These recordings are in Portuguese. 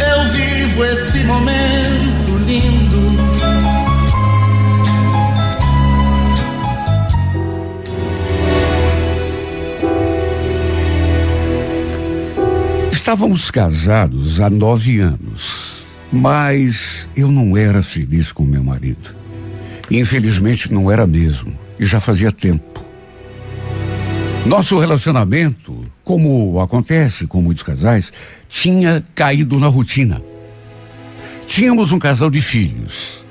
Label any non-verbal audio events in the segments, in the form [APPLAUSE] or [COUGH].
eu vivo esse momento lindo. Estávamos casados há nove anos, mas eu não era feliz com meu marido. Infelizmente não era mesmo, e já fazia tempo. Nosso relacionamento, como acontece com muitos casais, tinha caído na rotina. Tínhamos um casal de filhos.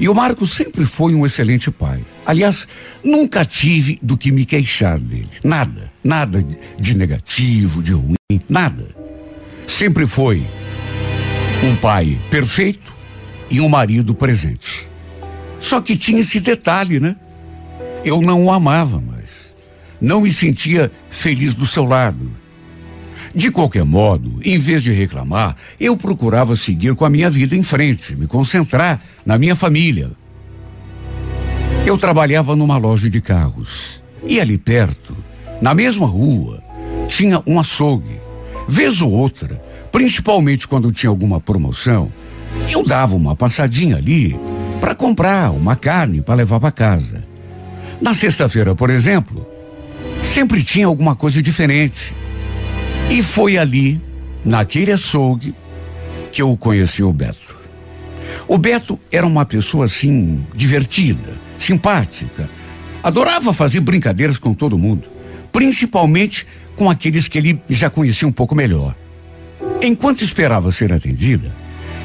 E o Marco sempre foi um excelente pai. Aliás, nunca tive do que me queixar dele. Nada, nada de negativo, de ruim, nada. Sempre foi um pai perfeito e um marido presente. Só que tinha esse detalhe, né? Eu não o amava mais. Não me sentia feliz do seu lado. De qualquer modo, em vez de reclamar, eu procurava seguir com a minha vida em frente, me concentrar na minha família. Eu trabalhava numa loja de carros. E ali perto, na mesma rua, tinha um açougue. Vez ou outra, principalmente quando tinha alguma promoção, eu dava uma passadinha ali para comprar uma carne para levar para casa. Na sexta-feira, por exemplo, sempre tinha alguma coisa diferente. E foi ali, naquele açougue, que eu conheci o Beto. O Beto era uma pessoa assim, divertida, simpática. Adorava fazer brincadeiras com todo mundo, principalmente com aqueles que ele já conhecia um pouco melhor. Enquanto esperava ser atendida,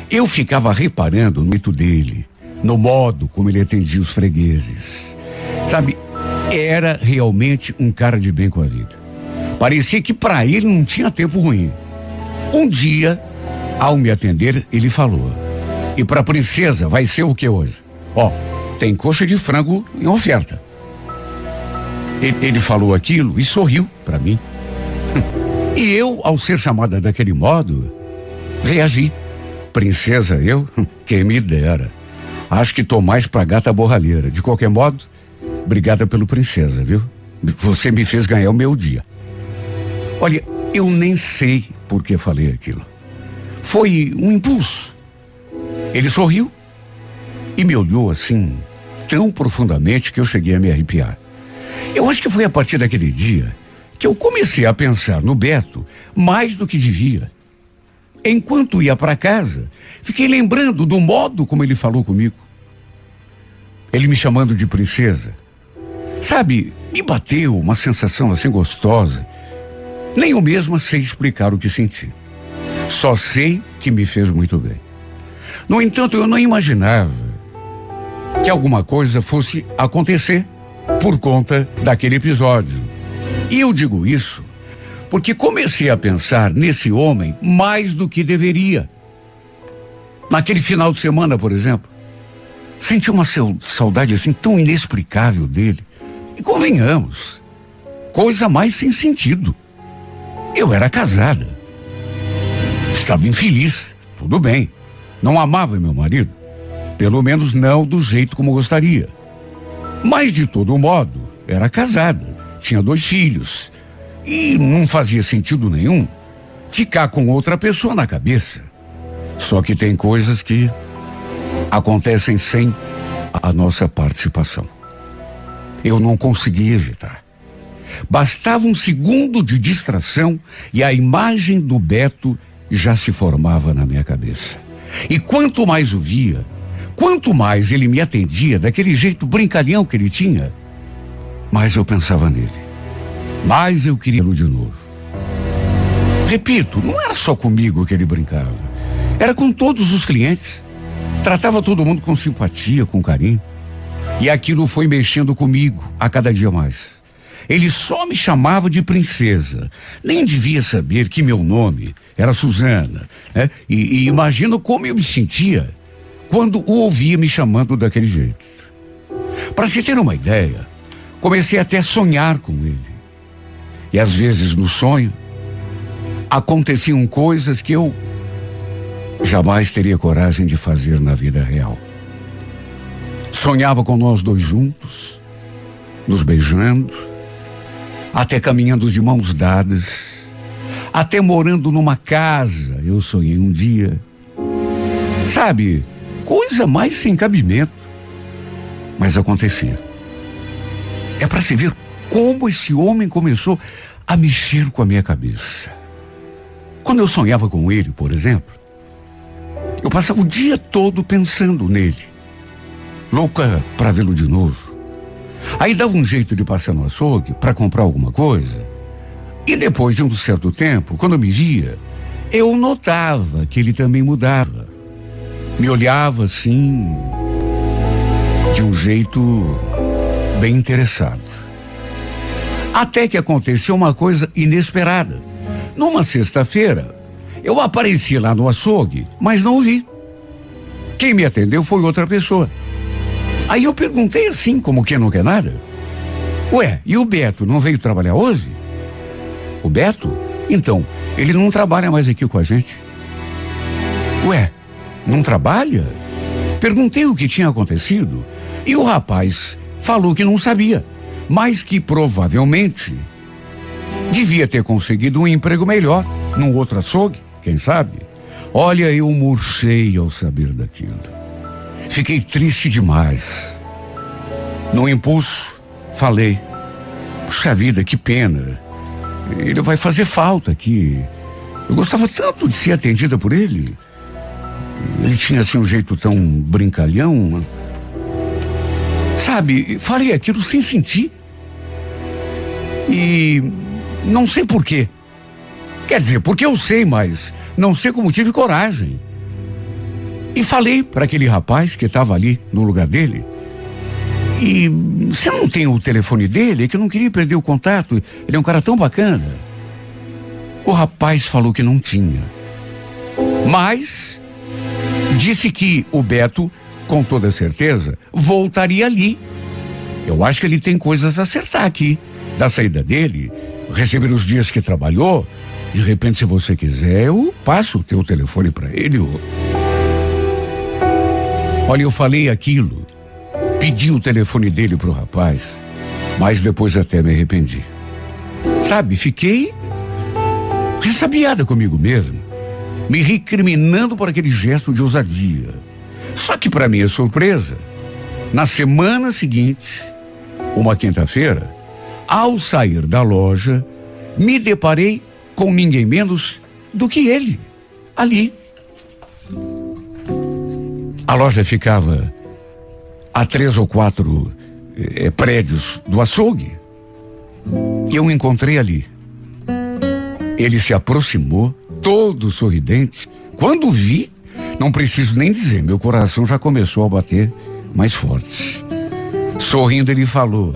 eu ficava reparando no jeito dele, no modo como ele atendia os fregueses. Sabe, era realmente um cara de bem com a vida. Parecia que para ele não tinha tempo ruim. Um dia, ao me atender, ele falou: "E para princesa vai ser o que hoje? Ó, tem coxa de frango em oferta." Ele, ele falou aquilo e sorriu para mim. [LAUGHS] e eu, ao ser chamada daquele modo, reagi. Princesa, eu? [LAUGHS] Quem me dera. Acho que tô mais pra gata borralheira. De qualquer modo, obrigada pelo princesa, viu? Você me fez ganhar o meu dia. Olha, eu nem sei por que falei aquilo. Foi um impulso. Ele sorriu e me olhou assim, tão profundamente que eu cheguei a me arrepiar. Eu acho que foi a partir daquele dia que eu comecei a pensar no Beto mais do que devia. Enquanto ia para casa, fiquei lembrando do modo como ele falou comigo. Ele me chamando de princesa. Sabe, me bateu uma sensação assim gostosa. Nem eu mesma sei explicar o que senti. Só sei que me fez muito bem. No entanto, eu não imaginava que alguma coisa fosse acontecer por conta daquele episódio. E eu digo isso porque comecei a pensar nesse homem mais do que deveria. Naquele final de semana, por exemplo, senti uma saudade assim tão inexplicável dele. E convenhamos, coisa mais sem sentido. Eu era casada. Estava infeliz, tudo bem. Não amava meu marido, pelo menos não do jeito como gostaria. Mas de todo modo, era casada, tinha dois filhos e não fazia sentido nenhum ficar com outra pessoa na cabeça. Só que tem coisas que acontecem sem a nossa participação. Eu não consegui evitar. Bastava um segundo de distração e a imagem do Beto já se formava na minha cabeça. E quanto mais o via, quanto mais ele me atendia daquele jeito brincalhão que ele tinha, mais eu pensava nele. Mais eu queria-lo de novo. Repito, não era só comigo que ele brincava. Era com todos os clientes. Tratava todo mundo com simpatia, com carinho. E aquilo foi mexendo comigo a cada dia mais. Ele só me chamava de princesa. Nem devia saber que meu nome era Suzana. Né? E, e imagino como eu me sentia quando o ouvia me chamando daquele jeito. Para se ter uma ideia, comecei até a sonhar com ele. E às vezes no sonho aconteciam coisas que eu jamais teria coragem de fazer na vida real. Sonhava com nós dois juntos, nos beijando, até caminhando de mãos dadas, até morando numa casa, eu sonhei um dia. Sabe, coisa mais sem cabimento. Mas acontecia. É para se ver como esse homem começou a mexer com a minha cabeça. Quando eu sonhava com ele, por exemplo, eu passava o dia todo pensando nele louca para vê-lo de novo. Aí dava um jeito de passar no açougue para comprar alguma coisa. E depois de um certo tempo, quando me via, eu notava que ele também mudava. Me olhava assim, de um jeito bem interessado. Até que aconteceu uma coisa inesperada. Numa sexta-feira, eu apareci lá no açougue, mas não vi. Quem me atendeu foi outra pessoa. Aí eu perguntei assim, como que não quer nada. Ué, e o Beto não veio trabalhar hoje? O Beto? Então, ele não trabalha mais aqui com a gente. Ué, não trabalha? Perguntei o que tinha acontecido e o rapaz falou que não sabia, mas que provavelmente devia ter conseguido um emprego melhor num outro açougue, quem sabe? Olha, eu murchei ao saber daquilo. Fiquei triste demais. No impulso, falei: Puxa vida, que pena. Ele vai fazer falta aqui. Eu gostava tanto de ser atendida por ele. Ele tinha assim um jeito tão brincalhão. Sabe, falei aquilo sem sentir. E não sei porquê. Quer dizer, porque eu sei, mas não sei como tive coragem. E falei para aquele rapaz que estava ali no lugar dele. E você não tem o telefone dele? É que eu não queria perder o contato. Ele é um cara tão bacana. O rapaz falou que não tinha. Mas disse que o Beto, com toda certeza, voltaria ali. Eu acho que ele tem coisas a acertar aqui. Da saída dele, receber os dias que trabalhou. De repente, se você quiser, eu passo o teu telefone para ele. Olha, eu falei aquilo, pedi o telefone dele pro rapaz, mas depois até me arrependi. Sabe, fiquei ressabiada comigo mesmo, me recriminando por aquele gesto de ousadia. Só que, para minha surpresa, na semana seguinte, uma quinta-feira, ao sair da loja, me deparei com ninguém menos do que ele, ali, a loja ficava a três ou quatro eh, prédios do açougue. E eu encontrei ali. Ele se aproximou, todo sorridente. Quando vi, não preciso nem dizer, meu coração já começou a bater mais forte. Sorrindo, ele falou: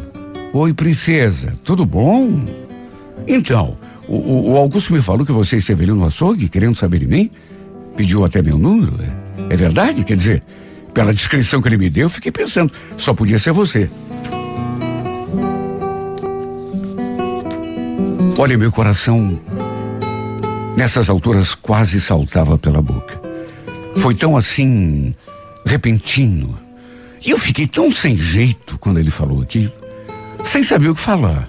Oi, princesa, tudo bom? Então, o, o Augusto me falou que você esteve ali no açougue, querendo saber de mim? Pediu até meu número, é? É verdade? Quer dizer, pela descrição que ele me deu, eu fiquei pensando, só podia ser você. Olha, meu coração, nessas alturas, quase saltava pela boca. Foi tão assim, repentino. E eu fiquei tão sem jeito quando ele falou aquilo, sem saber o que falar.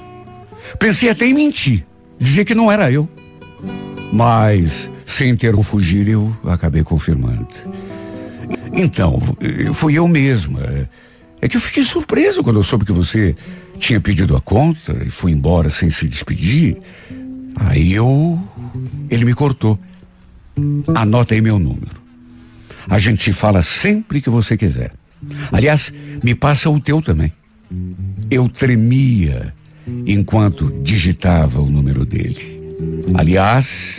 Pensei até em mentir, dizer que não era eu. Mas, sem ter um fugir, eu acabei confirmando. Então, fui eu mesma. É que eu fiquei surpreso quando eu soube que você tinha pedido a conta e foi embora sem se despedir. Aí eu. Ele me cortou. Anota aí meu número. A gente se fala sempre que você quiser. Aliás, me passa o teu também. Eu tremia enquanto digitava o número dele. Aliás,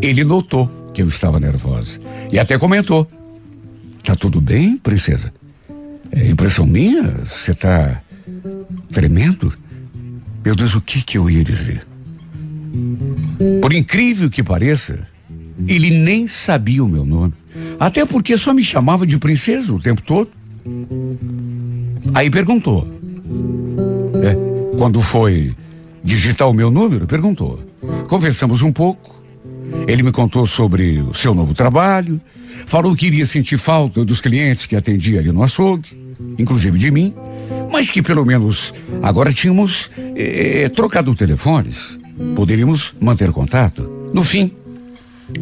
ele notou que eu estava nervosa e até comentou Tá tudo bem, princesa? É impressão minha? Você tá tremendo? Meu Deus, o que que eu ia dizer? Por incrível que pareça, ele nem sabia o meu nome. Até porque só me chamava de princesa o tempo todo. Aí perguntou. É, quando foi digitar o meu número, perguntou. Conversamos um pouco. Ele me contou sobre o seu novo trabalho. Falou que iria sentir falta dos clientes que atendia ali no açougue, inclusive de mim, mas que pelo menos agora tínhamos eh, trocado telefones. Poderíamos manter contato. No fim,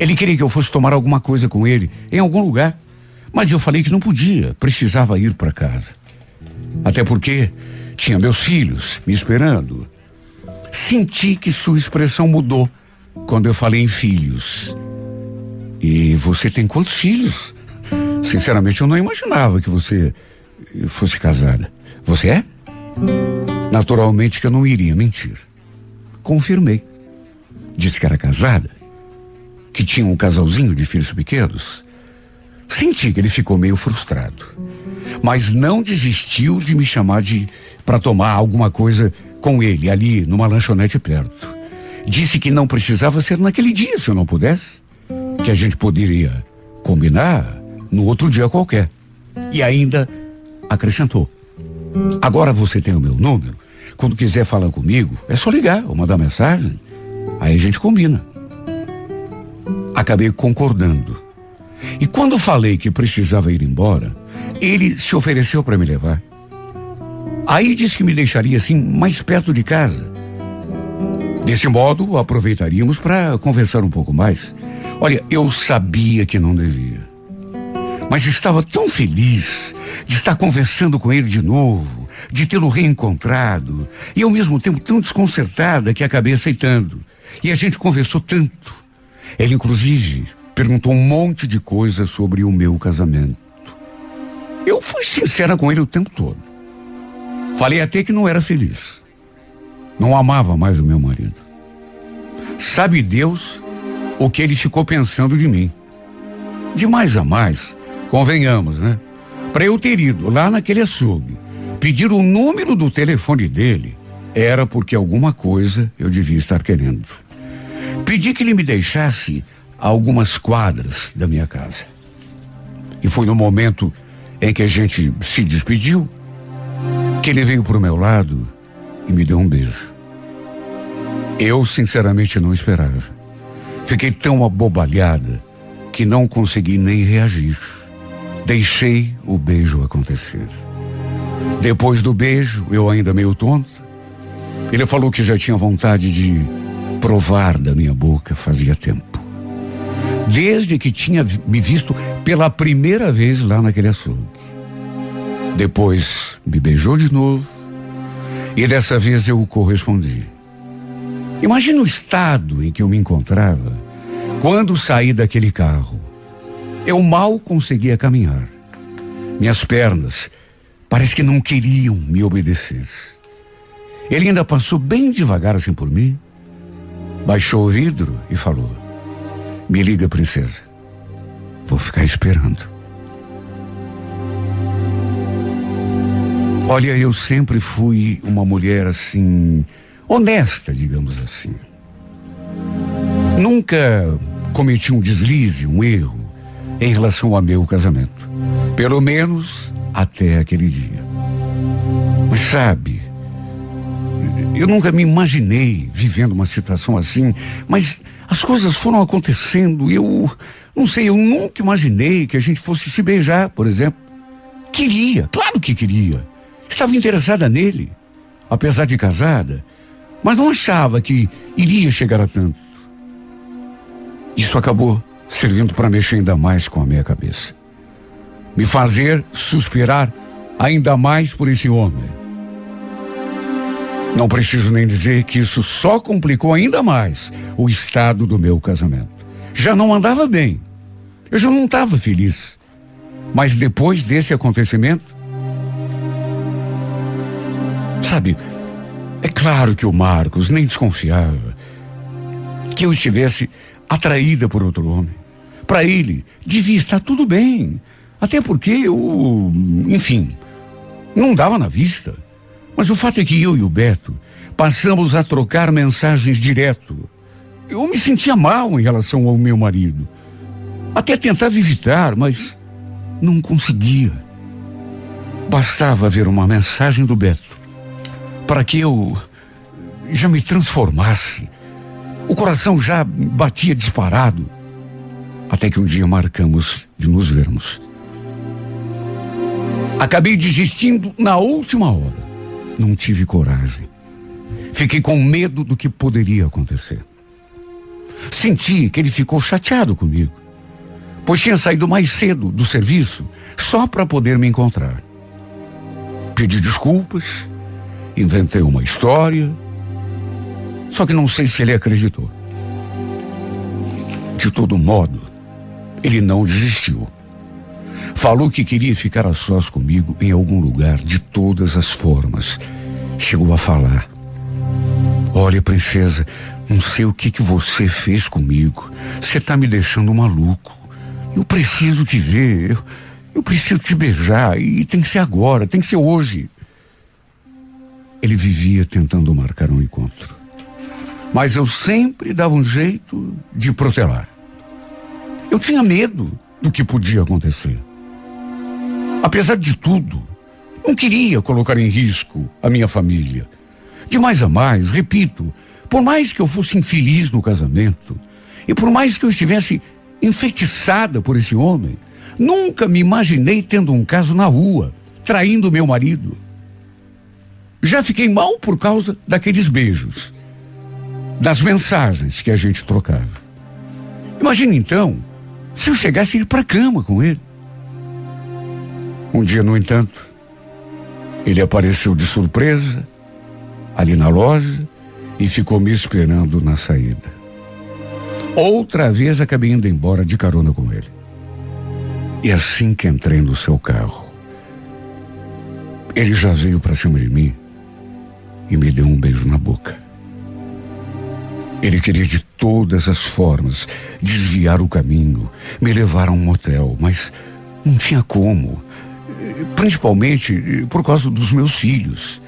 ele queria que eu fosse tomar alguma coisa com ele em algum lugar, mas eu falei que não podia, precisava ir para casa. Até porque tinha meus filhos me esperando. Senti que sua expressão mudou quando eu falei em filhos. E você tem quantos filhos? Sinceramente, eu não imaginava que você fosse casada. Você é? Naturalmente que eu não iria mentir. Confirmei. Disse que era casada, que tinha um casalzinho de filhos pequenos. Senti que ele ficou meio frustrado, mas não desistiu de me chamar de para tomar alguma coisa com ele ali numa lanchonete perto. Disse que não precisava ser naquele dia se eu não pudesse, que a gente poderia combinar no outro dia qualquer. E ainda acrescentou: Agora você tem o meu número. Quando quiser falar comigo, é só ligar ou mandar mensagem. Aí a gente combina. Acabei concordando. E quando falei que precisava ir embora, ele se ofereceu para me levar. Aí disse que me deixaria assim mais perto de casa. Desse modo, aproveitaríamos para conversar um pouco mais. Olha, eu sabia que não devia. Mas estava tão feliz de estar conversando com ele de novo, de tê-lo reencontrado, e ao mesmo tempo tão desconcertada que acabei aceitando. E a gente conversou tanto. Ele, inclusive, perguntou um monte de coisas sobre o meu casamento. Eu fui sincera com ele o tempo todo. Falei até que não era feliz. Não amava mais o meu marido. Sabe Deus o que ele ficou pensando de mim. De mais a mais, convenhamos, né? Para eu ter ido lá naquele açougue, pedir o número do telefone dele, era porque alguma coisa eu devia estar querendo. Pedi que ele me deixasse a algumas quadras da minha casa. E foi no momento em que a gente se despediu que ele veio para o meu lado e me deu um beijo. Eu, sinceramente, não esperava. Fiquei tão abobalhada que não consegui nem reagir. Deixei o beijo acontecer. Depois do beijo, eu ainda meio tonto, ele falou que já tinha vontade de provar da minha boca fazia tempo. Desde que tinha me visto pela primeira vez lá naquele açougue. Depois me beijou de novo e dessa vez eu correspondi. Imagina o estado em que eu me encontrava quando saí daquele carro. Eu mal conseguia caminhar. Minhas pernas parece que não queriam me obedecer. Ele ainda passou bem devagar assim por mim, baixou o vidro e falou: Me liga, princesa. Vou ficar esperando. Olha, eu sempre fui uma mulher assim, honesta, digamos assim. Nunca cometi um deslize, um erro em relação ao meu casamento. Pelo menos até aquele dia. Mas sabe, eu nunca me imaginei vivendo uma situação assim, mas as coisas foram acontecendo e eu, não sei, eu nunca imaginei que a gente fosse se beijar, por exemplo. Queria, claro que queria. Estava interessada nele, apesar de casada, mas não achava que iria chegar a tanto. Isso acabou servindo para mexer ainda mais com a minha cabeça. Me fazer suspirar ainda mais por esse homem. Não preciso nem dizer que isso só complicou ainda mais o estado do meu casamento. Já não andava bem. Eu já não estava feliz. Mas depois desse acontecimento, Sabe, é claro que o Marcos nem desconfiava que eu estivesse atraída por outro homem. Para ele, devia estar tudo bem. Até porque eu, enfim, não dava na vista. Mas o fato é que eu e o Beto Passamos a trocar mensagens direto. Eu me sentia mal em relação ao meu marido. Até tentava evitar, mas não conseguia. Bastava ver uma mensagem do Beto para que eu já me transformasse. O coração já batia disparado. Até que um dia marcamos de nos vermos. Acabei desistindo na última hora. Não tive coragem. Fiquei com medo do que poderia acontecer. Senti que ele ficou chateado comigo, pois tinha saído mais cedo do serviço só para poder me encontrar. Pedi desculpas, inventei uma história, só que não sei se ele acreditou. De todo modo, ele não desistiu. Falou que queria ficar a sós comigo em algum lugar de todas as formas. Chegou a falar. Olha, princesa, não sei o que que você fez comigo. Você tá me deixando maluco. Eu preciso te ver. Eu, eu preciso te beijar. E tem que ser agora, tem que ser hoje. Ele vivia tentando marcar um encontro. Mas eu sempre dava um jeito de protelar. Eu tinha medo do que podia acontecer. Apesar de tudo, não queria colocar em risco a minha família. De mais a mais, repito, por mais que eu fosse infeliz no casamento, e por mais que eu estivesse enfeitiçada por esse homem, nunca me imaginei tendo um caso na rua, traindo meu marido. Já fiquei mal por causa daqueles beijos, das mensagens que a gente trocava. Imagine então se eu chegasse a ir para a cama com ele. Um dia, no entanto, ele apareceu de surpresa ali na loja e ficou me esperando na saída. Outra vez acabei indo embora de carona com ele. E assim que entrei no seu carro, ele já veio para cima de mim e me deu um beijo na boca. Ele queria de todas as formas desviar o caminho, me levar a um motel, mas não tinha como. Principalmente por causa dos meus filhos.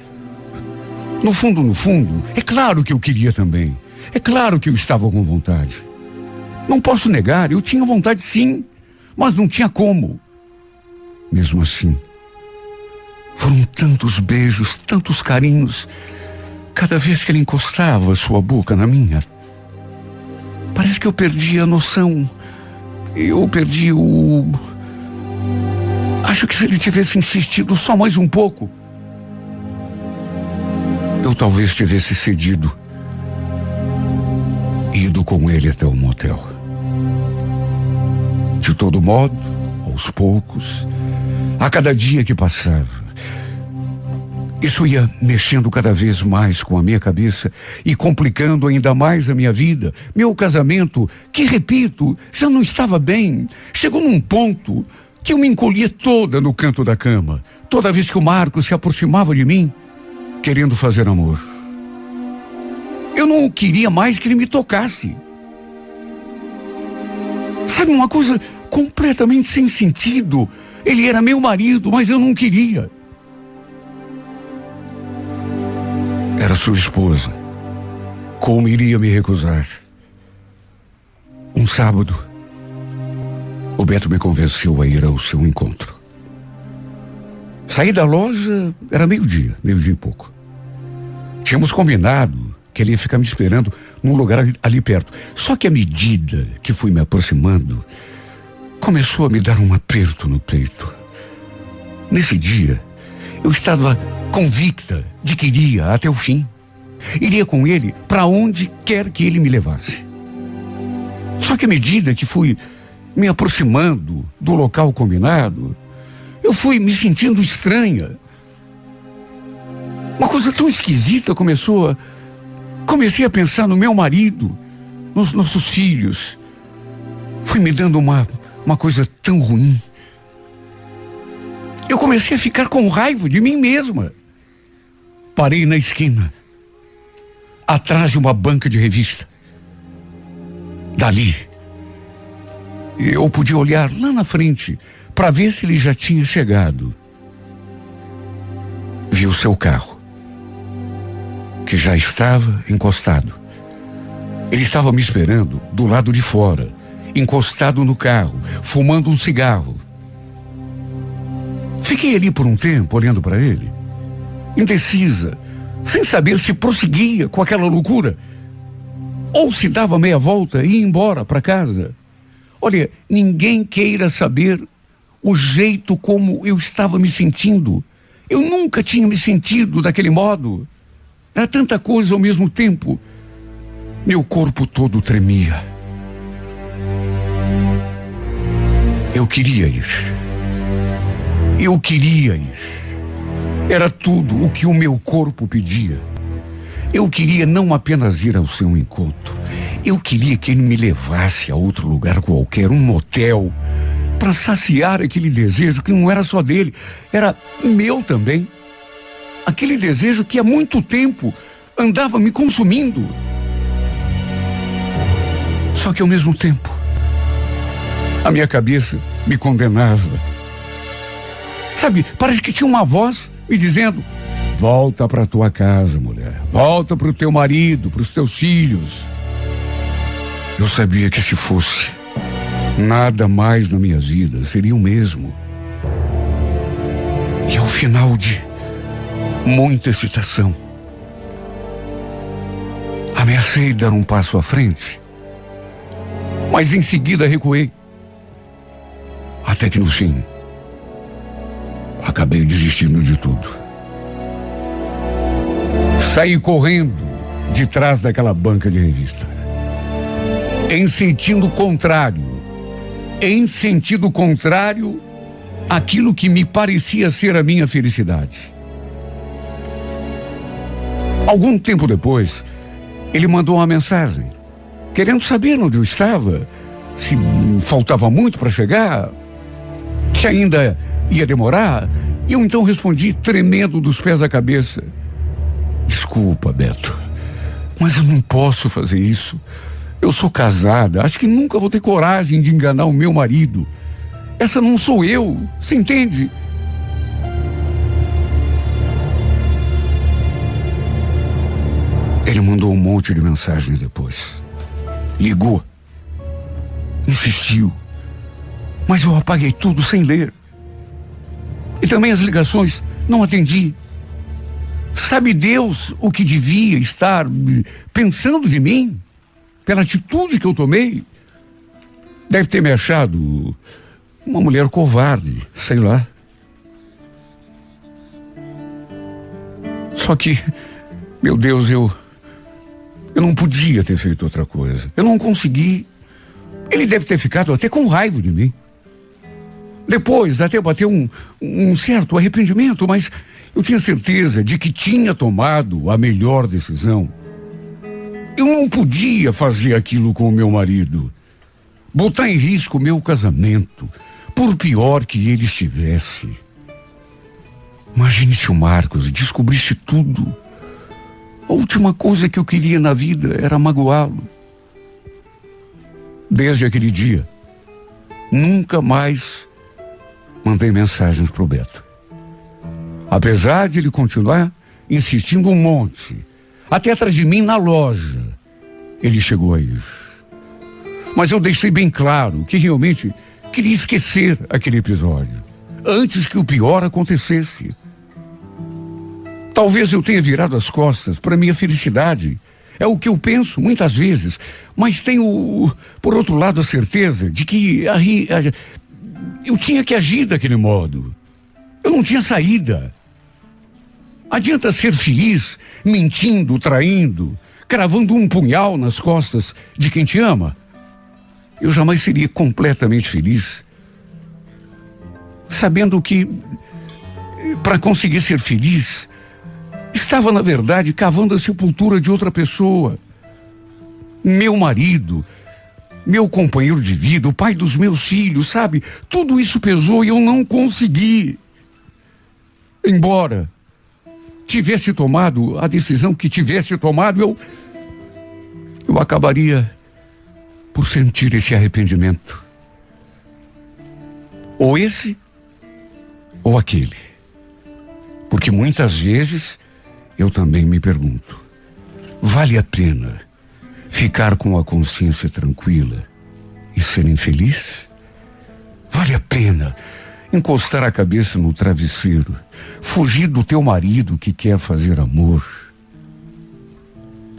No fundo, no fundo, é claro que eu queria também. É claro que eu estava com vontade. Não posso negar, eu tinha vontade sim, mas não tinha como. Mesmo assim, foram tantos beijos, tantos carinhos, cada vez que ele encostava sua boca na minha. Parece que eu perdi a noção. Eu perdi o. Acho que se ele tivesse insistido só mais um pouco, eu talvez tivesse cedido, ido com ele até o motel. De todo modo, aos poucos, a cada dia que passava, isso ia mexendo cada vez mais com a minha cabeça e complicando ainda mais a minha vida. Meu casamento, que repito, já não estava bem, chegou num ponto que eu me encolhia toda no canto da cama. Toda vez que o Marcos se aproximava de mim, querendo fazer amor. Eu não queria mais que ele me tocasse. Sabe uma coisa completamente sem sentido? Ele era meu marido, mas eu não queria. Era sua esposa. Como iria me recusar? Um sábado, o Beto me convenceu a ir ao seu encontro. Saí da loja, era meio-dia, meio-dia e pouco. Tínhamos combinado que ele ia ficar me esperando num lugar ali, ali perto. Só que à medida que fui me aproximando, começou a me dar um aperto no peito. Nesse dia, eu estava convicta de que iria até o fim. Iria com ele para onde quer que ele me levasse. Só que à medida que fui me aproximando do local combinado, eu fui me sentindo estranha. Uma coisa tão esquisita começou a. Comecei a pensar no meu marido, nos nossos filhos. Foi me dando uma, uma coisa tão ruim. Eu comecei a ficar com raiva de mim mesma. Parei na esquina, atrás de uma banca de revista. Dali, eu podia olhar lá na frente para ver se ele já tinha chegado. Vi o seu carro que já estava encostado. Ele estava me esperando do lado de fora, encostado no carro, fumando um cigarro. Fiquei ali por um tempo olhando para ele, indecisa, sem saber se prosseguia com aquela loucura ou se dava meia volta e ia embora para casa. Olha, ninguém queira saber o jeito como eu estava me sentindo. Eu nunca tinha me sentido daquele modo. Era tanta coisa ao mesmo tempo. Meu corpo todo tremia. Eu queria ir. Eu queria ir. Era tudo o que o meu corpo pedia. Eu queria não apenas ir ao seu encontro. Eu queria que ele me levasse a outro lugar qualquer, um motel, para saciar aquele desejo que não era só dele, era meu também. Aquele desejo que há muito tempo andava me consumindo. Só que ao mesmo tempo, a minha cabeça me condenava. Sabe, parece que tinha uma voz me dizendo: volta para tua casa, mulher. Volta para o teu marido, para os teus filhos. Eu sabia que se fosse nada mais na minha vida seria o mesmo. E ao final de muita excitação, ameacei dar um passo à frente, mas em seguida recuei. Até que no fim, acabei desistindo de tudo. Saí correndo de trás daquela banca de revista. Em sentido contrário. Em sentido contrário àquilo que me parecia ser a minha felicidade. Algum tempo depois, ele mandou uma mensagem, querendo saber onde eu estava, se faltava muito para chegar, se ainda ia demorar. E eu então respondi, tremendo dos pés à cabeça: Desculpa, Beto, mas eu não posso fazer isso. Eu sou casada, acho que nunca vou ter coragem de enganar o meu marido. Essa não sou eu, você entende? Ele mandou um monte de mensagens depois. Ligou. Insistiu. Mas eu apaguei tudo sem ler. E também as ligações não atendi. Sabe Deus o que devia estar pensando de mim? Pela atitude que eu tomei? Deve ter me achado uma mulher covarde, sei lá. Só que, meu Deus, eu. Eu não podia ter feito outra coisa. Eu não consegui. Ele deve ter ficado até com raiva de mim. Depois, até bateu um, um certo arrependimento, mas eu tinha certeza de que tinha tomado a melhor decisão. Eu não podia fazer aquilo com o meu marido. Botar em risco o meu casamento, por pior que ele estivesse. Imagine se o Marcos descobrisse tudo. A última coisa que eu queria na vida era magoá-lo. Desde aquele dia, nunca mais mandei mensagens pro Beto. Apesar de ele continuar insistindo um monte, até atrás de mim na loja, ele chegou a ir. Mas eu deixei bem claro que realmente queria esquecer aquele episódio, antes que o pior acontecesse. Talvez eu tenha virado as costas para minha felicidade. É o que eu penso muitas vezes, mas tenho, por outro lado, a certeza de que a, a, eu tinha que agir daquele modo. Eu não tinha saída. Adianta ser feliz mentindo, traindo, cravando um punhal nas costas de quem te ama? Eu jamais seria completamente feliz. Sabendo que, para conseguir ser feliz, estava, na verdade, cavando a sepultura de outra pessoa. Meu marido, meu companheiro de vida, o pai dos meus filhos, sabe? Tudo isso pesou e eu não consegui. Embora tivesse tomado a decisão que tivesse tomado, eu eu acabaria por sentir esse arrependimento. Ou esse ou aquele. Porque muitas vezes eu também me pergunto: Vale a pena ficar com a consciência tranquila e ser infeliz? Vale a pena encostar a cabeça no travesseiro, fugir do teu marido que quer fazer amor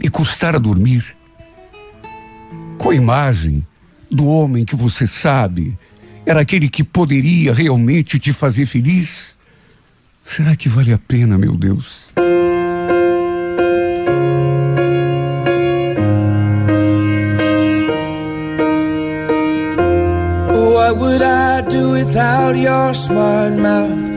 e custar a dormir com a imagem do homem que você sabe era aquele que poderia realmente te fazer feliz? Será que vale a pena, meu Deus? What would I do without your smart mouth?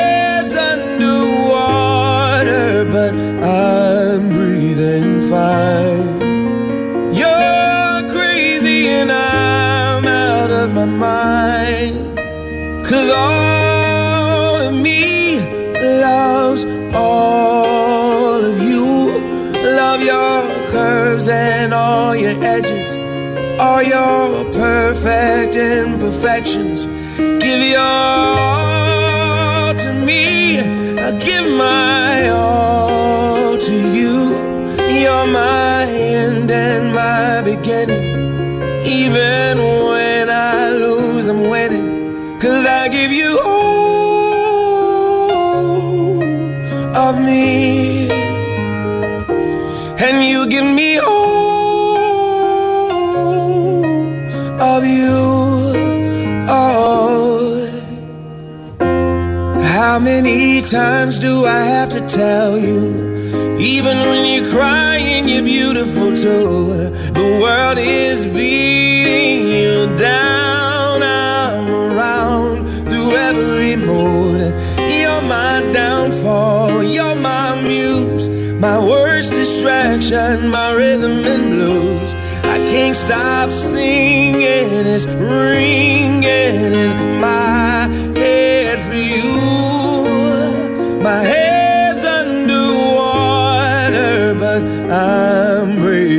fine. You're crazy and I'm out of my mind. Cause all of me loves all of you. Love your curves and all your edges, all your perfect imperfections. Give your all to me. I give my all. My end and my beginning. Even when I lose, I'm winning. Cause I give you all of me. And you give me all of you. Oh. How many times do I have to tell you? Even when you're crying, you're beautiful too. The world is beating you down. I'm around through every mood. You're my downfall. You're my muse. My worst distraction, my rhythm and blues. I can't stop singing. It's ringing in my head for you. My head's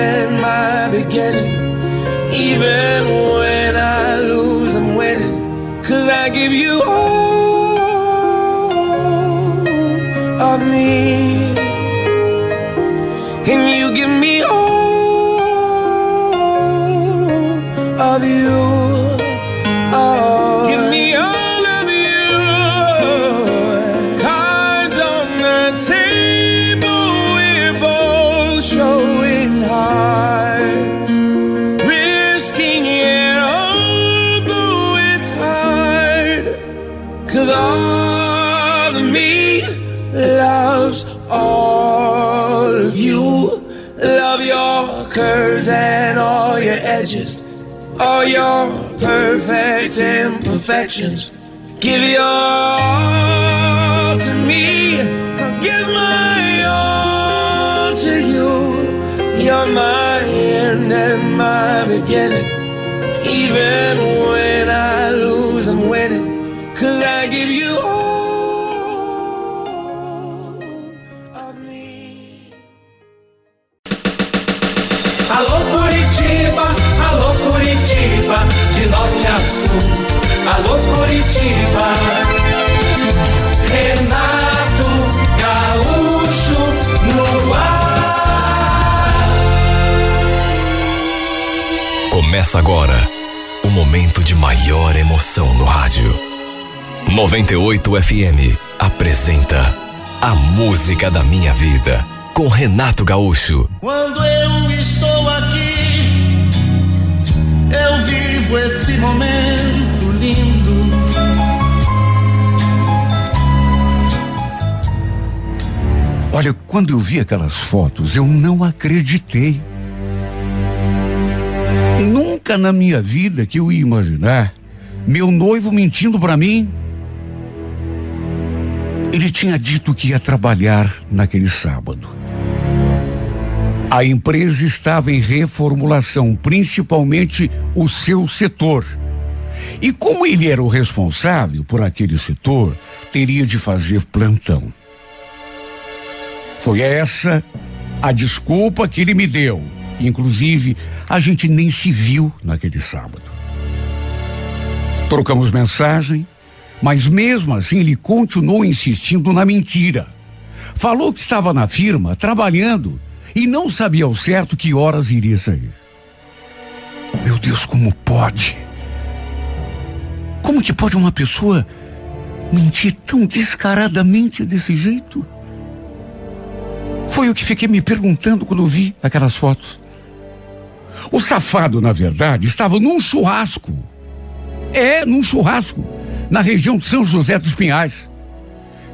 and my beginning. Even when I lose, I'm winning. Cause I give you all Give your all Começa agora o momento de maior emoção no rádio. 98 FM apresenta A Música da Minha Vida com Renato Gaúcho. Quando eu estou aqui, eu vivo esse momento lindo. Olha, quando eu vi aquelas fotos, eu não acreditei. Nunca na minha vida que eu ia imaginar meu noivo mentindo para mim. Ele tinha dito que ia trabalhar naquele sábado. A empresa estava em reformulação, principalmente o seu setor. E como ele era o responsável por aquele setor, teria de fazer plantão. Foi essa a desculpa que ele me deu. Inclusive, a gente nem se viu naquele sábado. Trocamos mensagem, mas mesmo assim ele continuou insistindo na mentira. Falou que estava na firma, trabalhando, e não sabia ao certo que horas iria sair. Meu Deus, como pode? Como que pode uma pessoa mentir tão descaradamente desse jeito? Foi o que fiquei me perguntando quando vi aquelas fotos. O safado, na verdade, estava num churrasco. É, num churrasco, na região de São José dos Pinhais.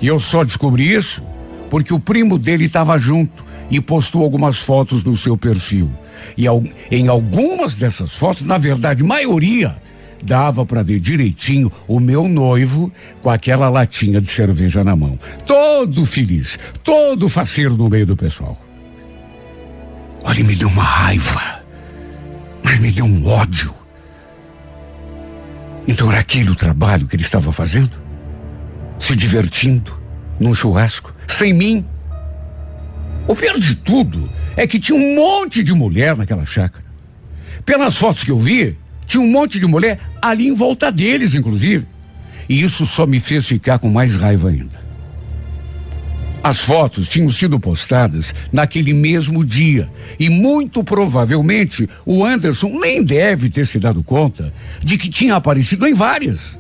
E eu só descobri isso porque o primo dele estava junto e postou algumas fotos no seu perfil. E em algumas dessas fotos, na verdade, maioria, dava para ver direitinho o meu noivo com aquela latinha de cerveja na mão. Todo feliz, todo faceiro no meio do pessoal. Olha, me deu uma raiva, me deu um ódio. Então era aquele o trabalho que ele estava fazendo? Se divertindo, num churrasco, sem mim. O pior de tudo é que tinha um monte de mulher naquela chácara. Pelas fotos que eu vi, tinha um monte de mulher ali em volta deles, inclusive. E isso só me fez ficar com mais raiva ainda. As fotos tinham sido postadas naquele mesmo dia e muito provavelmente o Anderson nem deve ter se dado conta de que tinha aparecido em várias.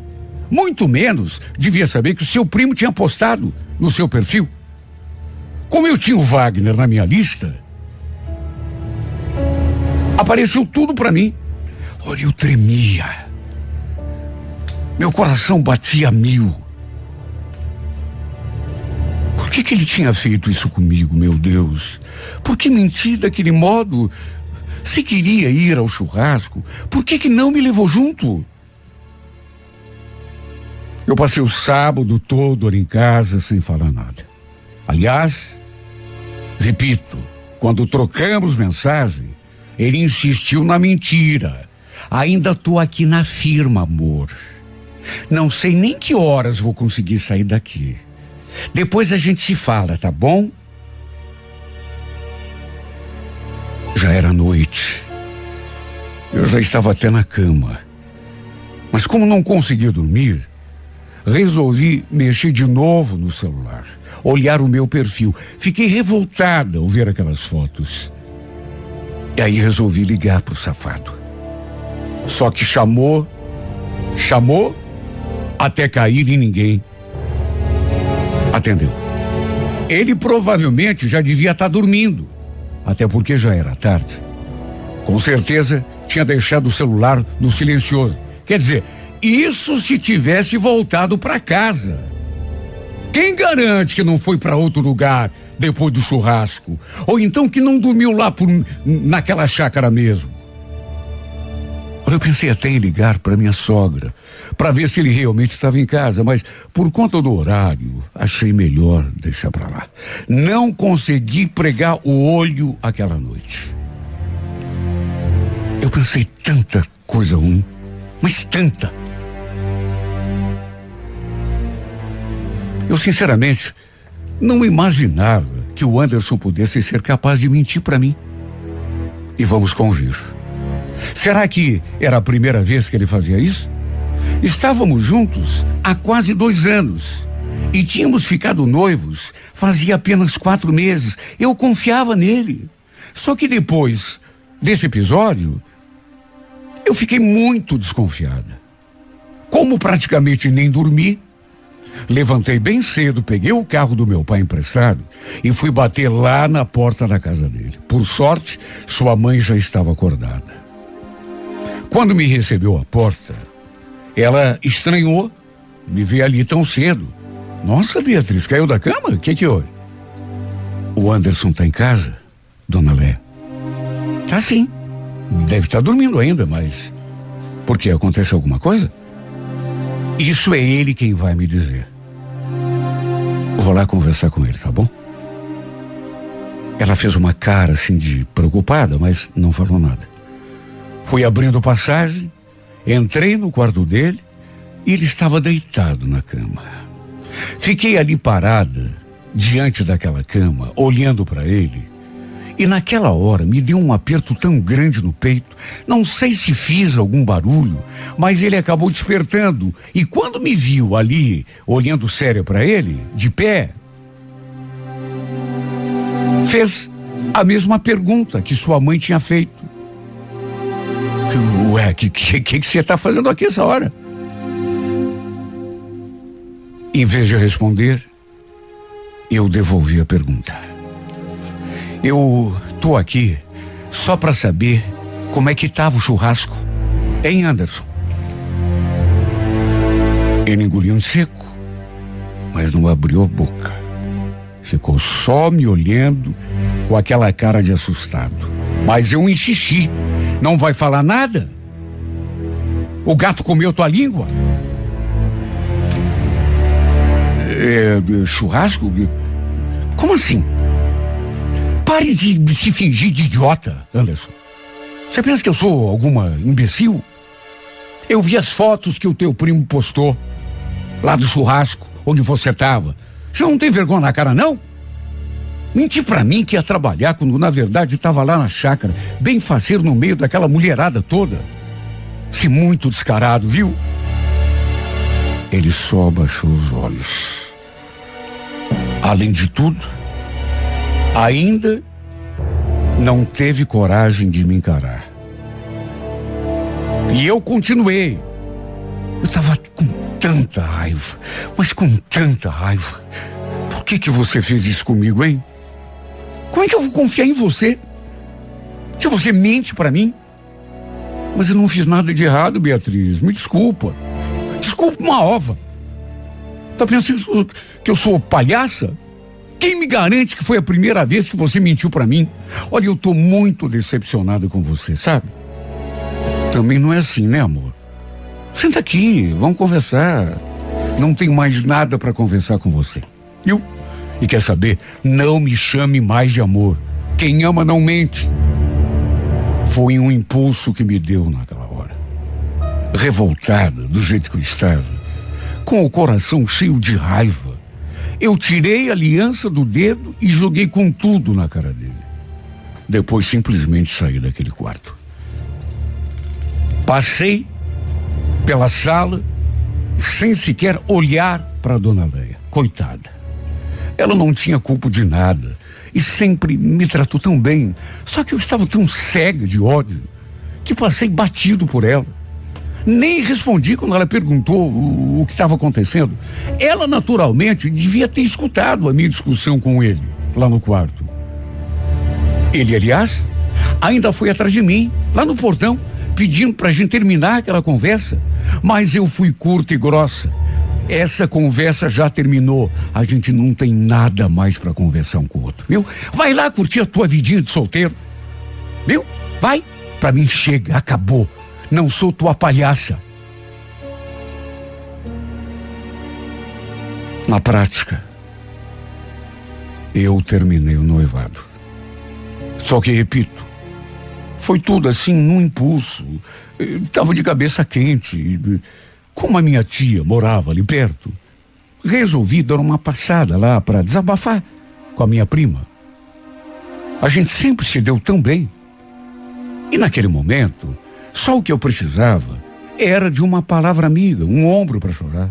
Muito menos devia saber que o seu primo tinha postado no seu perfil. Como eu tinha o Wagner na minha lista, apareceu tudo para mim. Olha, eu tremia. Meu coração batia mil. Que, que ele tinha feito isso comigo, meu Deus? Por que mentir daquele modo? Se queria ir ao churrasco, por que, que não me levou junto? Eu passei o sábado todo ali em casa sem falar nada. Aliás, repito, quando trocamos mensagem, ele insistiu na mentira Ainda tô aqui na firma, amor. Não sei nem que horas vou conseguir sair daqui. Depois a gente se fala, tá bom? Já era noite. Eu já estava até na cama. Mas como não conseguia dormir, resolvi mexer de novo no celular, olhar o meu perfil. Fiquei revoltada ao ver aquelas fotos. E aí resolvi ligar pro safado. Só que chamou, chamou, até cair e ninguém atendeu. Ele provavelmente já devia estar dormindo, até porque já era tarde. Com certeza tinha deixado o celular no silencioso. Quer dizer, isso se tivesse voltado para casa. Quem garante que não foi para outro lugar depois do churrasco? Ou então que não dormiu lá por, naquela chácara mesmo? Eu pensei até em ligar para minha sogra, para ver se ele realmente estava em casa, mas por conta do horário, achei melhor deixar para lá. Não consegui pregar o olho aquela noite. Eu pensei tanta coisa ruim, mas tanta. Eu sinceramente não imaginava que o Anderson pudesse ser capaz de mentir para mim. E vamos convir. Será que era a primeira vez que ele fazia isso? Estávamos juntos há quase dois anos e tínhamos ficado noivos fazia apenas quatro meses. Eu confiava nele. Só que depois desse episódio, eu fiquei muito desconfiada. Como praticamente nem dormi, Levantei bem cedo, peguei o carro do meu pai emprestado e fui bater lá na porta da casa dele. Por sorte, sua mãe já estava acordada. Quando me recebeu à porta, ela estranhou me ver ali tão cedo. Nossa, Beatriz, caiu da cama? O que que houve? O Anderson tá em casa, dona Lé? Tá sim. Deve estar tá dormindo ainda, mas. Por que? Aconteceu alguma coisa? Isso é ele quem vai me dizer. Vou lá conversar com ele, tá bom? Ela fez uma cara assim de preocupada, mas não falou nada. Fui abrindo passagem, entrei no quarto dele e ele estava deitado na cama. Fiquei ali parada, diante daquela cama, olhando para ele. E naquela hora me deu um aperto tão grande no peito. Não sei se fiz algum barulho, mas ele acabou despertando. E quando me viu ali, olhando sério para ele, de pé, fez a mesma pergunta que sua mãe tinha feito. Ué, o que, que, que, que você está fazendo aqui essa hora? Em vez de responder, eu devolvi a pergunta. Eu tô aqui só para saber como é que tava o churrasco, hein, Anderson? Ele engoliu um seco, mas não abriu a boca. Ficou só me olhando com aquela cara de assustado. Mas eu insisti. Não vai falar nada? O gato comeu tua língua? É, churrasco? Como assim? Pare de se fingir de idiota, Anderson. Você pensa que eu sou alguma imbecil? Eu vi as fotos que o teu primo postou lá do churrasco, onde você estava. Você não tem vergonha na cara, não? Mentir para mim que ia trabalhar quando na verdade estava lá na chácara, bem fazer no meio daquela mulherada toda. Se muito descarado, viu? Ele só abaixou os olhos. Além de tudo, ainda não teve coragem de me encarar. E eu continuei. Eu estava com tanta raiva, mas com tanta raiva. Por que que você fez isso comigo, hein? Como é que eu vou confiar em você? Se você mente para mim? Mas eu não fiz nada de errado, Beatriz. Me desculpa. Desculpa uma ova. Tá pensando que eu sou palhaça? Quem me garante que foi a primeira vez que você mentiu para mim? Olha, eu tô muito decepcionado com você, sabe? Também não é assim, né, amor? Senta aqui, vamos conversar. Não tenho mais nada para conversar com você. Viu? E quer saber? Não me chame mais de amor. Quem ama não mente. Foi um impulso que me deu naquela hora. Revoltada do jeito que eu estava, com o coração cheio de raiva, eu tirei a aliança do dedo e joguei com tudo na cara dele. Depois simplesmente saí daquele quarto. Passei pela sala sem sequer olhar para Dona Leia. Coitada. Ela não tinha culpa de nada e sempre me tratou tão bem. Só que eu estava tão cega de ódio que passei batido por ela. Nem respondi quando ela perguntou o, o que estava acontecendo. Ela, naturalmente, devia ter escutado a minha discussão com ele lá no quarto. Ele, aliás, ainda foi atrás de mim, lá no portão, pedindo para a gente terminar aquela conversa. Mas eu fui curta e grossa. Essa conversa já terminou. A gente não tem nada mais para conversar um com o outro, viu? Vai lá curtir a tua vidinha de solteiro. Viu? Vai. Para mim chega, acabou. Não sou tua palhaça. Na prática, eu terminei o noivado. Só que, repito, foi tudo assim num impulso. Estava de cabeça quente. Como a minha tia morava ali perto, resolvi dar uma passada lá para desabafar com a minha prima. A gente sempre se deu tão bem. E naquele momento, só o que eu precisava era de uma palavra amiga, um ombro para chorar.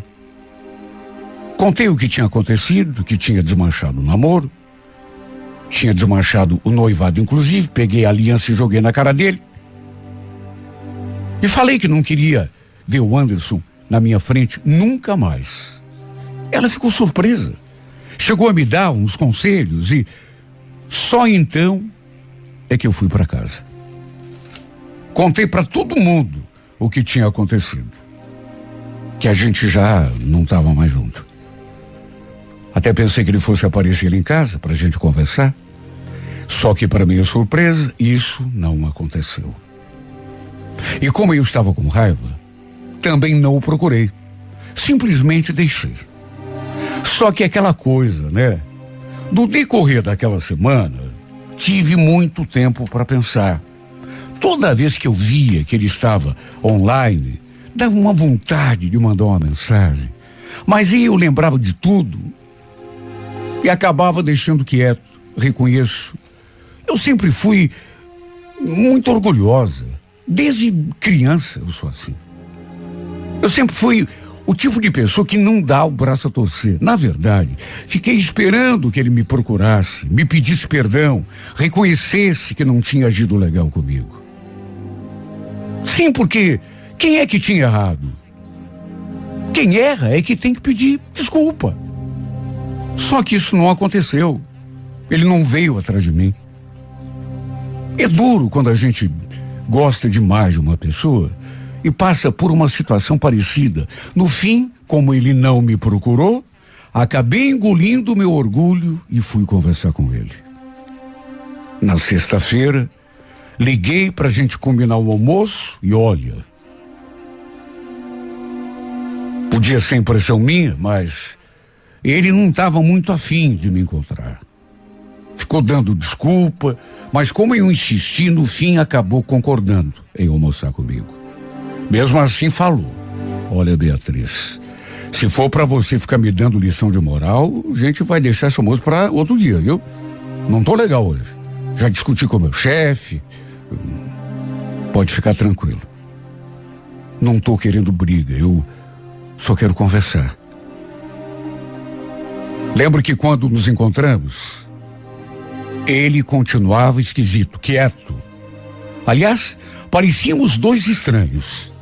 Contei o que tinha acontecido, que tinha desmanchado o namoro, tinha desmanchado o noivado, inclusive, peguei a aliança e joguei na cara dele. E falei que não queria ver o Anderson na minha frente nunca mais. Ela ficou surpresa. Chegou a me dar uns conselhos e só então é que eu fui para casa. Contei para todo mundo o que tinha acontecido. Que a gente já não estava mais junto. Até pensei que ele fosse aparecer em casa para a gente conversar. Só que, para minha surpresa, isso não aconteceu. E como eu estava com raiva, também não o procurei. Simplesmente deixei. Só que aquela coisa, né? No decorrer daquela semana, tive muito tempo para pensar. Toda vez que eu via que ele estava online, dava uma vontade de mandar uma mensagem. Mas eu lembrava de tudo e acabava deixando quieto. Reconheço. Eu sempre fui muito orgulhosa. Desde criança eu sou assim. Eu sempre fui o tipo de pessoa que não dá o braço a torcer. Na verdade, fiquei esperando que ele me procurasse, me pedisse perdão, reconhecesse que não tinha agido legal comigo. Sim, porque quem é que tinha errado? Quem erra é que tem que pedir desculpa. Só que isso não aconteceu. Ele não veio atrás de mim. É duro quando a gente gosta demais de uma pessoa e passa por uma situação parecida. No fim, como ele não me procurou, acabei engolindo meu orgulho e fui conversar com ele. Na sexta-feira, liguei para a gente combinar o almoço e olha. Podia ser impressão minha, mas ele não estava muito afim de me encontrar. Ficou dando desculpa, mas como eu insisti, no fim acabou concordando em almoçar comigo. Mesmo assim falou: Olha, Beatriz, se for para você ficar me dando lição de moral, a gente vai deixar esse almoço para outro dia, viu? Não tô legal hoje. Já discuti com meu chefe. Pode ficar tranquilo. Não tô querendo briga, eu só quero conversar. Lembro que quando nos encontramos, ele continuava esquisito, quieto. Aliás, parecíamos dois estranhos.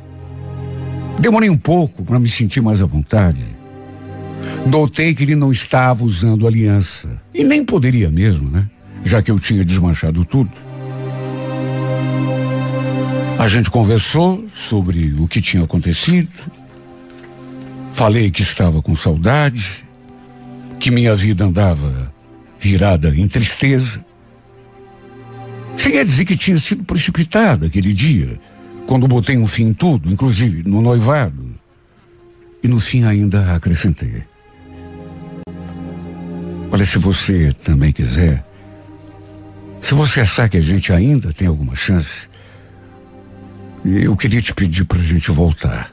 Demorei um pouco para me sentir mais à vontade. Notei que ele não estava usando aliança. E nem poderia mesmo, né? Já que eu tinha desmanchado tudo. A gente conversou sobre o que tinha acontecido. Falei que estava com saudade que minha vida andava virada em tristeza. Cheguei a dizer que tinha sido precipitada aquele dia, quando botei um fim em tudo, inclusive no noivado. E no fim ainda acrescentei. Olha, se você também quiser, se você achar que a gente ainda tem alguma chance, eu queria te pedir para a gente voltar.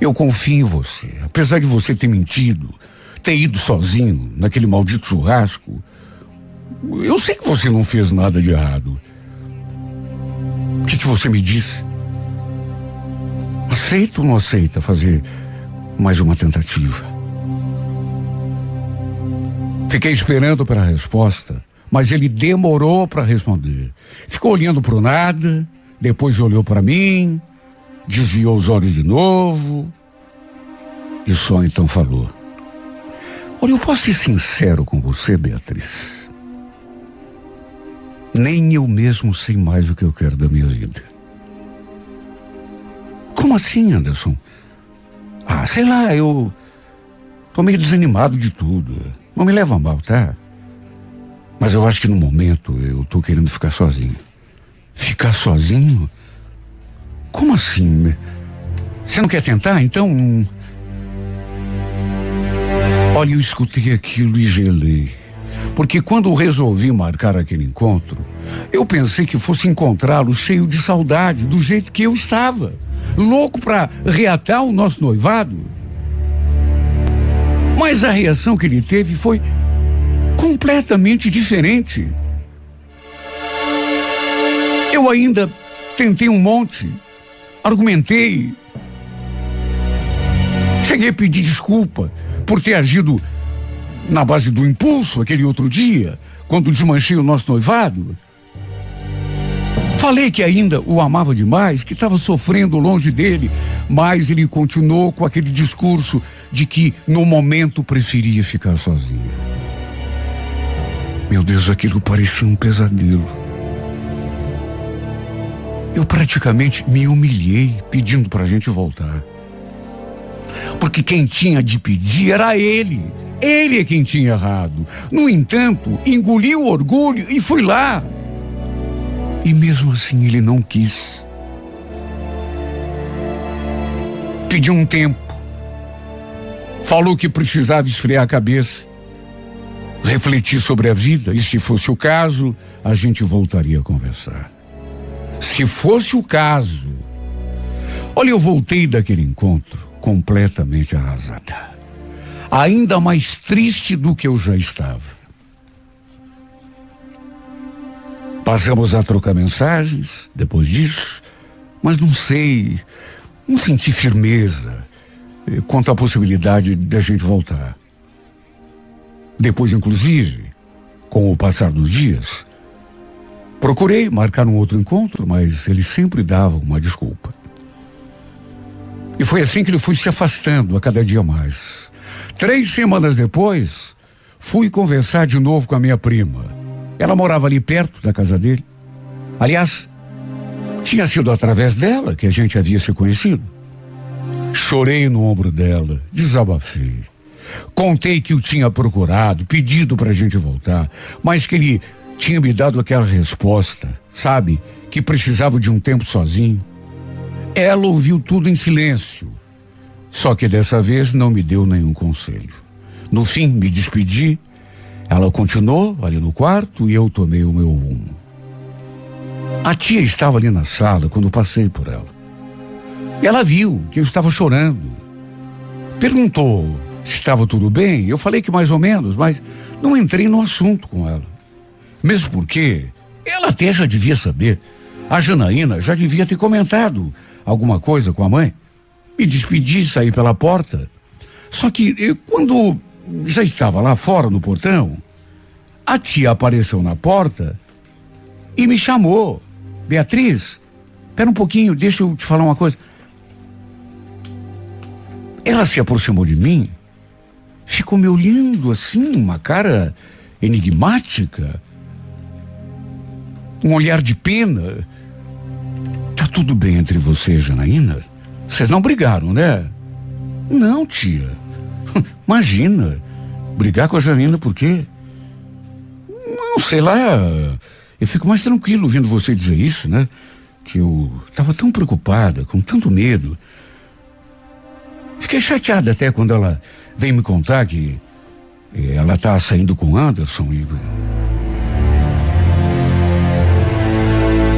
Eu confio em você, apesar de você ter mentido, ter ido sozinho naquele maldito churrasco. Eu sei que você não fez nada de errado. O que, que você me disse? Aceita ou não aceita fazer mais uma tentativa? Fiquei esperando pela resposta, mas ele demorou para responder. Ficou olhando para o nada, depois olhou para mim, desviou os olhos de novo e só então falou. Olha, eu posso ser sincero com você, Beatriz. Nem eu mesmo sei mais o que eu quero da minha vida. Como assim, Anderson? Ah, sei lá, eu tô meio desanimado de tudo. Não me leva mal, tá? Mas eu acho que no momento eu tô querendo ficar sozinho. Ficar sozinho? Como assim? Você não quer tentar? Então Olha, eu escutei aquilo e gelei. Porque quando resolvi marcar aquele encontro, eu pensei que fosse encontrá-lo cheio de saudade, do jeito que eu estava. Louco para reatar o nosso noivado. Mas a reação que ele teve foi completamente diferente. Eu ainda tentei um monte, argumentei, cheguei a pedir desculpa, por ter agido na base do impulso aquele outro dia, quando desmanchei o nosso noivado. Falei que ainda o amava demais, que estava sofrendo longe dele, mas ele continuou com aquele discurso de que no momento preferia ficar sozinha. Meu Deus, aquilo parecia um pesadelo. Eu praticamente me humilhei pedindo para a gente voltar. Porque quem tinha de pedir era ele. Ele é quem tinha errado. No entanto, engoliu o orgulho e fui lá. E mesmo assim ele não quis. Pediu um tempo. Falou que precisava esfriar a cabeça, refletir sobre a vida e, se fosse o caso, a gente voltaria a conversar. Se fosse o caso. Olha, eu voltei daquele encontro completamente arrasada. Ainda mais triste do que eu já estava. Passamos a trocar mensagens depois disso, mas não sei, não senti firmeza eh, quanto à possibilidade de a gente voltar. Depois, inclusive, com o passar dos dias, procurei marcar um outro encontro, mas ele sempre dava uma desculpa. E foi assim que ele foi se afastando a cada dia mais. Três semanas depois, fui conversar de novo com a minha prima. Ela morava ali perto da casa dele. Aliás, tinha sido através dela que a gente havia se conhecido. Chorei no ombro dela, desabafei. Contei que o tinha procurado, pedido para a gente voltar, mas que ele tinha me dado aquela resposta, sabe? Que precisava de um tempo sozinho. Ela ouviu tudo em silêncio. Só que dessa vez não me deu nenhum conselho. No fim, me despedi ela continuou ali no quarto e eu tomei o meu rumo. A tia estava ali na sala quando passei por ela. Ela viu que eu estava chorando. Perguntou se estava tudo bem. Eu falei que mais ou menos, mas não entrei no assunto com ela. Mesmo porque ela até já devia saber. A Janaína já devia ter comentado alguma coisa com a mãe. Me despedi, saí pela porta. Só que eu, quando já estava lá fora no portão. A tia apareceu na porta e me chamou. Beatriz, espera um pouquinho, deixa eu te falar uma coisa. Ela se aproximou de mim, ficou me olhando assim, uma cara enigmática, um olhar de pena. Tá tudo bem entre você Janaína? Vocês não brigaram, né? Não, tia. [LAUGHS] Imagina, brigar com a Janina por quê? Não, sei lá. Eu fico mais tranquilo ouvindo você dizer isso, né? Que eu estava tão preocupada, com tanto medo. Fiquei chateada até quando ela veio me contar que eh, ela tá saindo com Anderson e.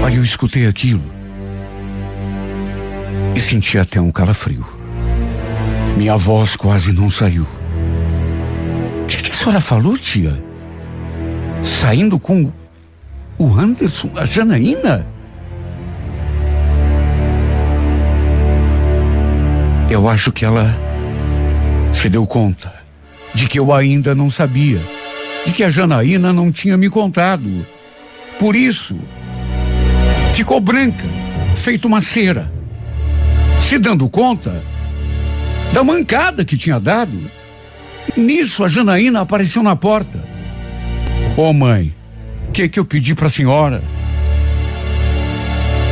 Olha, eu escutei aquilo e senti até um calafrio. Minha voz quase não saiu. O que, que a senhora falou, tia? Saindo com o Anderson, a Janaína? Eu acho que ela se deu conta de que eu ainda não sabia, de que a Janaína não tinha me contado. Por isso, ficou branca, feito uma cera. Se dando conta, da mancada que tinha dado. Nisso a Janaína apareceu na porta. Ô oh, mãe, o que que eu pedi para a senhora?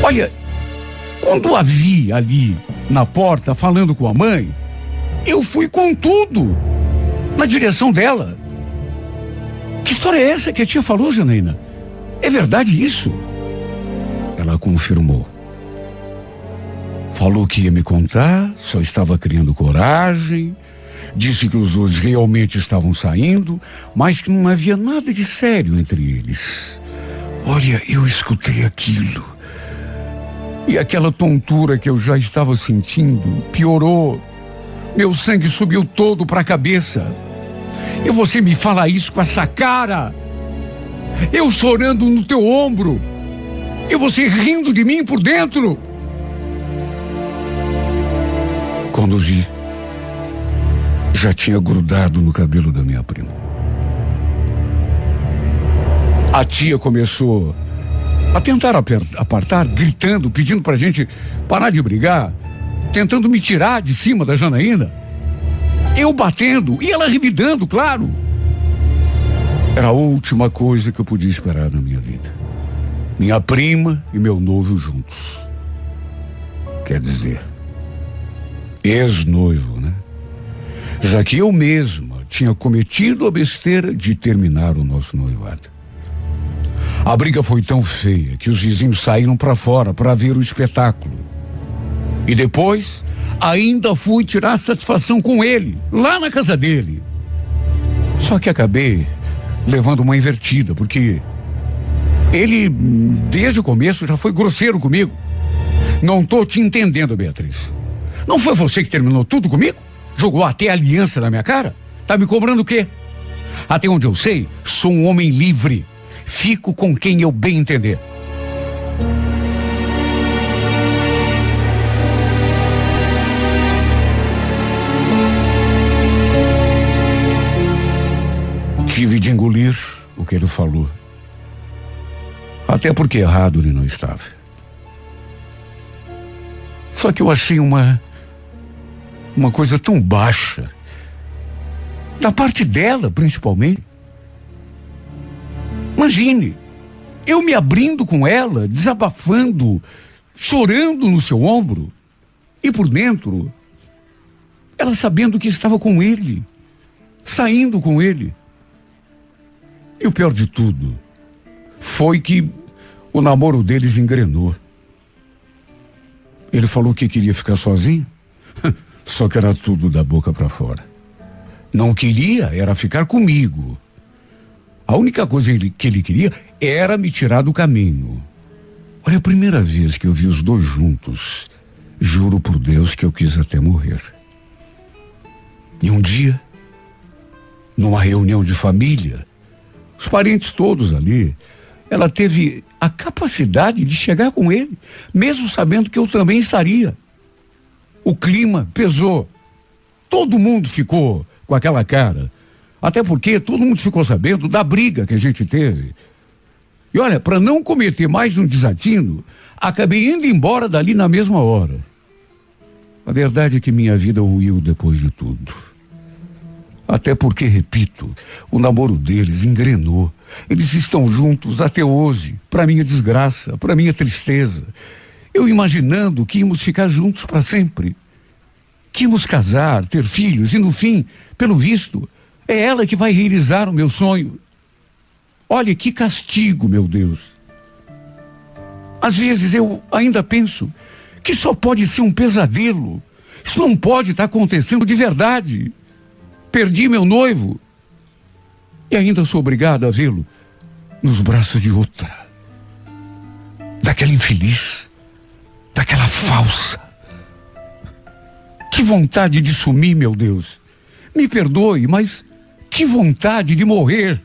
Olha, quando a vi ali na porta falando com a mãe, eu fui com tudo na direção dela. Que história é essa que a tia falou, Janaína? É verdade isso? Ela confirmou. Falou que ia me contar, só estava criando coragem. Disse que os dois realmente estavam saindo, mas que não havia nada de sério entre eles. Olha, eu escutei aquilo. E aquela tontura que eu já estava sentindo piorou. Meu sangue subiu todo para a cabeça. E você me fala isso com essa cara. Eu chorando no teu ombro. E você rindo de mim por dentro. Já tinha grudado no cabelo da minha prima. A tia começou a tentar apartar, gritando, pedindo pra gente parar de brigar, tentando me tirar de cima da Janaína. Eu batendo e ela revidando, claro. Era a última coisa que eu podia esperar na minha vida. Minha prima e meu noivo juntos. Quer dizer, ex-noivo, né? Já que eu mesma tinha cometido a besteira de terminar o nosso noivado. A briga foi tão feia que os vizinhos saíram para fora para ver o espetáculo. E depois, ainda fui tirar satisfação com ele, lá na casa dele. Só que acabei levando uma invertida, porque ele, desde o começo, já foi grosseiro comigo. Não tô te entendendo, Beatriz. Não foi você que terminou tudo comigo? Jogou até aliança na minha cara? Tá me cobrando o quê? Até onde eu sei, sou um homem livre. Fico com quem eu bem entender. Tive de engolir o que ele falou. Até porque errado ele não estava. Só que eu achei uma uma coisa tão baixa da parte dela, principalmente. Imagine, eu me abrindo com ela, desabafando, chorando no seu ombro, e por dentro, ela sabendo que estava com ele, saindo com ele. E o pior de tudo foi que o namoro deles engrenou. Ele falou que queria ficar sozinho, [LAUGHS] só que era tudo da boca para fora. Não queria era ficar comigo. A única coisa que ele queria era me tirar do caminho. Olha, a primeira vez que eu vi os dois juntos, juro por Deus que eu quis até morrer. E um dia, numa reunião de família, os parentes todos ali, ela teve a capacidade de chegar com ele, mesmo sabendo que eu também estaria. O clima pesou. Todo mundo ficou com aquela cara. Até porque todo mundo ficou sabendo da briga que a gente teve. E olha, para não cometer mais um desatino, acabei indo embora dali na mesma hora. A verdade é que minha vida ruiu depois de tudo. Até porque, repito, o namoro deles engrenou. Eles estão juntos até hoje, para minha desgraça, para minha tristeza. Eu imaginando que íamos ficar juntos para sempre. Que íamos casar, ter filhos e no fim, pelo visto, é ela que vai realizar o meu sonho. Olha que castigo, meu Deus. Às vezes eu ainda penso que só pode ser um pesadelo. Isso não pode estar acontecendo de verdade perdi meu noivo e ainda sou obrigado a vê-lo nos braços de outra. Daquela infeliz, daquela falsa. Que vontade de sumir, meu Deus. Me perdoe, mas que vontade de morrer.